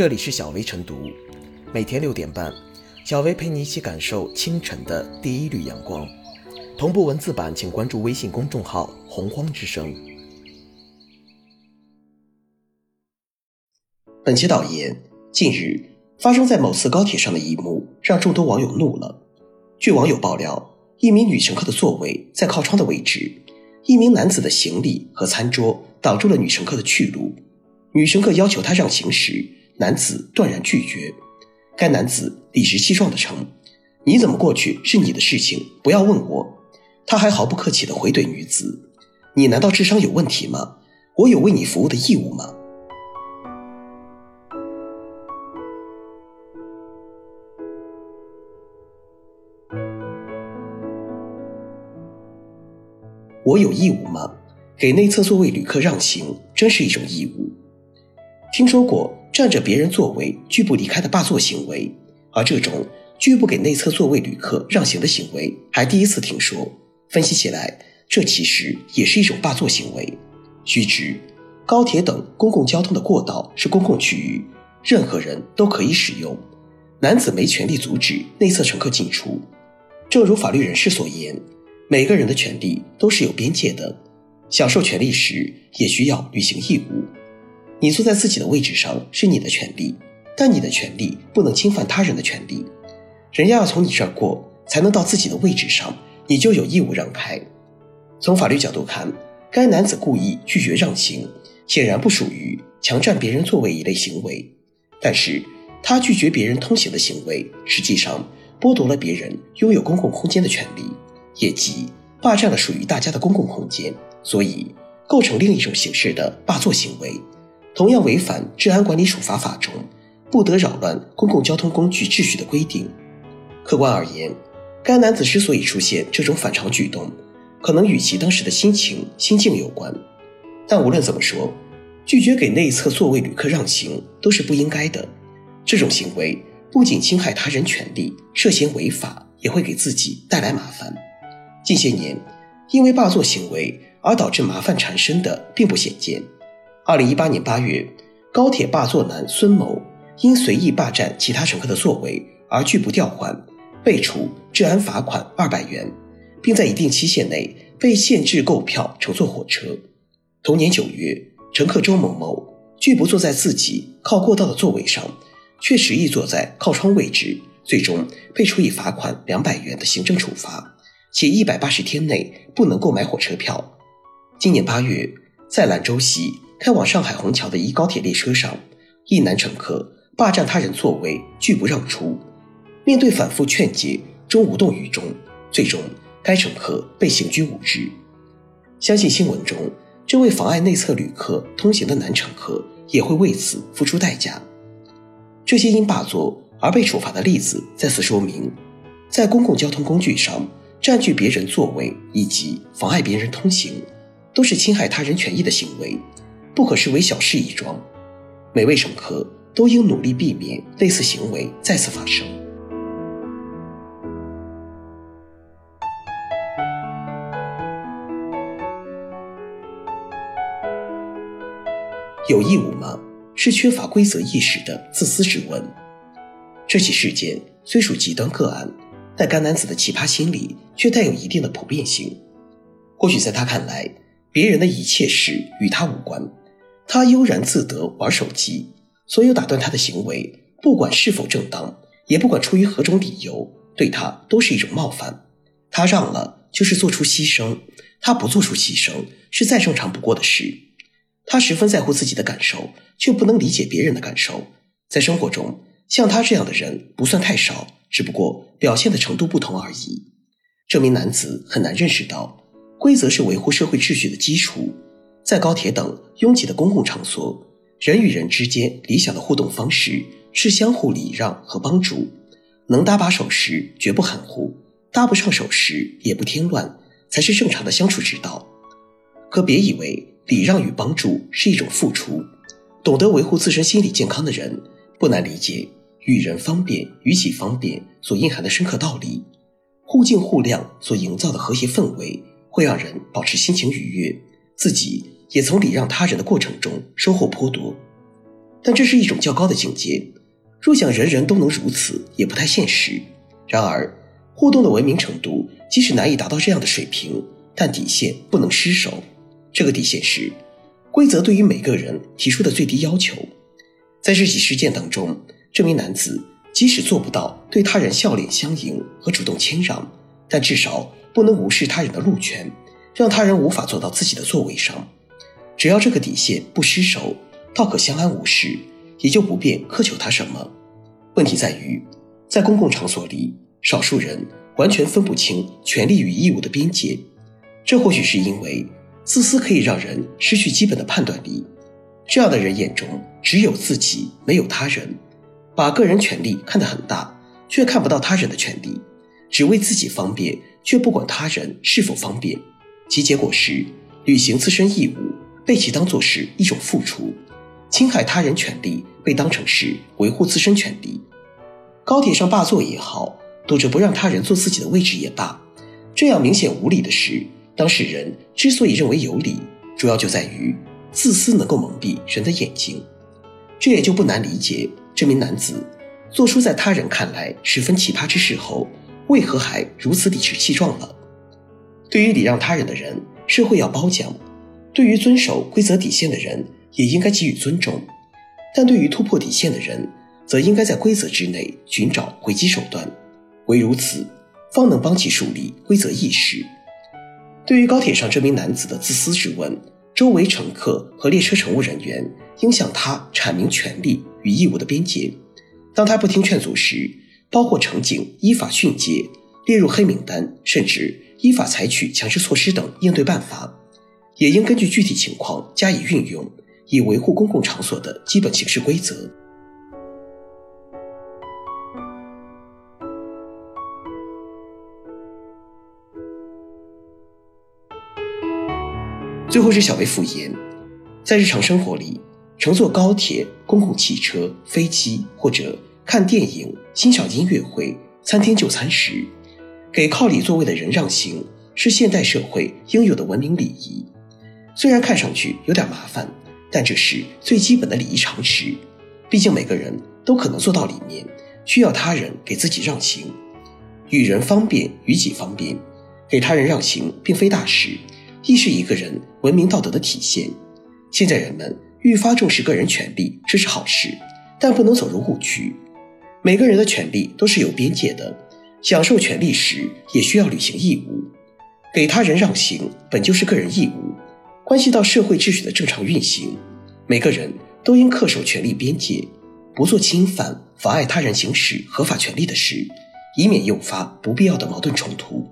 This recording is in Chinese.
这里是小薇晨读，每天六点半，小薇陪你一起感受清晨的第一缕阳光。同步文字版，请关注微信公众号“洪荒之声”。本期导言：近日发生在某次高铁上的一幕，让众多网友怒了。据网友爆料，一名女乘客的座位在靠窗的位置，一名男子的行李和餐桌挡住了女乘客的去路。女乘客要求他让行时，男子断然拒绝。该男子理直气壮地称：“你怎么过去是你的事情，不要问我。”他还毫不客气地回怼女子：“你难道智商有问题吗？我有为你服务的义务吗？”我有义务吗？给内侧座位旅客让行，真是一种义务。听说过占着别人座位拒不离开的霸座行为，而这种拒不给内侧座位旅客让行的行为还第一次听说。分析起来，这其实也是一种霸座行为。须知，高铁等公共交通的过道是公共区域，任何人都可以使用，男子没权利阻止内侧乘客进出。正如法律人士所言。每个人的权利都是有边界的，享受权利时也需要履行义务。你坐在自己的位置上是你的权利，但你的权利不能侵犯他人的权利。人家要从你这儿过才能到自己的位置上，你就有义务让开。从法律角度看，该男子故意拒绝让行，显然不属于强占别人座位一类行为。但是他拒绝别人通行的行为，实际上剥夺了别人拥有公共空间的权利。也即霸占了属于大家的公共空间，所以构成另一种形式的霸座行为，同样违反《治安管理处罚法》中不得扰乱公共交通工具秩序的规定。客观而言，该男子之所以出现这种反常举动，可能与其当时的心情心境有关。但无论怎么说，拒绝给内侧座位旅客让行都是不应该的。这种行为不仅侵害他人权利，涉嫌违法，也会给自己带来麻烦。近些年，因为霸座行为而导致麻烦缠身的并不鲜见。二零一八年八月，高铁霸座男孙某因随意霸占其他乘客的座位而拒不调换，被处治安罚款二百元，并在一定期限内被限制购票乘坐火车。同年九月，乘客周某某拒不坐在自己靠过道的座位上，却执意坐在靠窗位置，最终被处以罚款两百元的行政处罚。且一百八十天内不能购买火车票。今年八月，在兰州西开往上海虹桥的一高铁列车上，一男乘客霸占他人座位，拒不让出。面对反复劝解，终无动于衷。最终，该乘客被刑拘五日。相信新闻中这位妨碍内侧旅客通行的男乘客也会为此付出代价。这些因霸座而被处罚的例子，再次说明，在公共交通工具上。占据别人座位以及妨碍别人通行，都是侵害他人权益的行为，不可视为小事一桩。每位乘客都应努力避免类似行为再次发生。有义务吗？是缺乏规则意识的自私之问。这起事件虽属极端个案。但该男子的奇葩心理却带有一定的普遍性。或许在他看来，别人的一切事与他无关，他悠然自得玩手机。所有打断他的行为，不管是否正当，也不管出于何种理由，对他都是一种冒犯。他让了，就是做出牺牲；他不做出牺牲，是再正常不过的事。他十分在乎自己的感受，却不能理解别人的感受。在生活中，像他这样的人不算太少。只不过表现的程度不同而已。这名男子很难认识到，规则是维护社会秩序的基础。在高铁等拥挤的公共场所，人与人之间理想的互动方式是相互礼让和帮助。能搭把手时绝不含糊，搭不上手时也不添乱，才是正常的相处之道。可别以为礼让与帮助是一种付出。懂得维护自身心理健康的人，不难理解。与人方便，与己方便所蕴含的深刻道理，互敬互谅所营造的和谐氛围，会让人保持心情愉悦，自己也从礼让他人的过程中收获颇多。但这是一种较高的境界。若想人人都能如此，也不太现实。然而，互动的文明程度即使难以达到这样的水平，但底线不能失守。这个底线是，规则对于每个人提出的最低要求。在这起事件当中，这名男子即使做不到对他人笑脸相迎和主动谦让，但至少不能无视他人的路权，让他人无法坐到自己的座位上。只要这个底线不失守，倒可相安无事，也就不便苛求他什么。问题在于，在公共场所里，少数人完全分不清权利与义务的边界。这或许是因为自私可以让人失去基本的判断力。这样的人眼中只有自己，没有他人，把个人权利看得很大，却看不到他人的权利，只为自己方便，却不管他人是否方便。其结果是，履行自身义务被其当作是一种付出，侵害他人权利被当成是维护自身权利。高铁上霸座也好，堵着不让他人坐自己的位置也罢，这样明显无理的事，当事人之所以认为有理，主要就在于。自私能够蒙蔽人的眼睛，这也就不难理解这名男子做出在他人看来十分奇葩之事后，为何还如此理直气壮了。对于礼让他人的人，社会要褒奖；对于遵守规则底线的人，也应该给予尊重。但对于突破底线的人，则应该在规则之内寻找回击手段，唯如此，方能帮其树立规则意识。对于高铁上这名男子的自私质问。周围乘客和列车乘务人员应向他阐明权利与义务的边界。当他不听劝阻时，包括乘警依法训诫、列入黑名单，甚至依法采取强制措施等应对办法，也应根据具体情况加以运用，以维护公共场所的基本行事规则。最后是小薇复言，在日常生活里，乘坐高铁、公共汽车、飞机或者看电影、欣赏音乐会、餐厅就餐时，给靠里座位的人让行，是现代社会应有的文明礼仪。虽然看上去有点麻烦，但这是最基本的礼仪常识。毕竟每个人都可能坐到里面，需要他人给自己让行。与人方便，与己方便，给他人让行并非大事。亦是一个人文明道德的体现。现在人们愈发重视个人权利，这是好事，但不能走入误区。每个人的权利都是有边界的，享受权利时也需要履行义务。给他人让行本就是个人义务，关系到社会秩序的正常运行。每个人都应恪守权利边界，不做侵犯、妨碍他人行使合法权利的事，以免诱发不必要的矛盾冲突。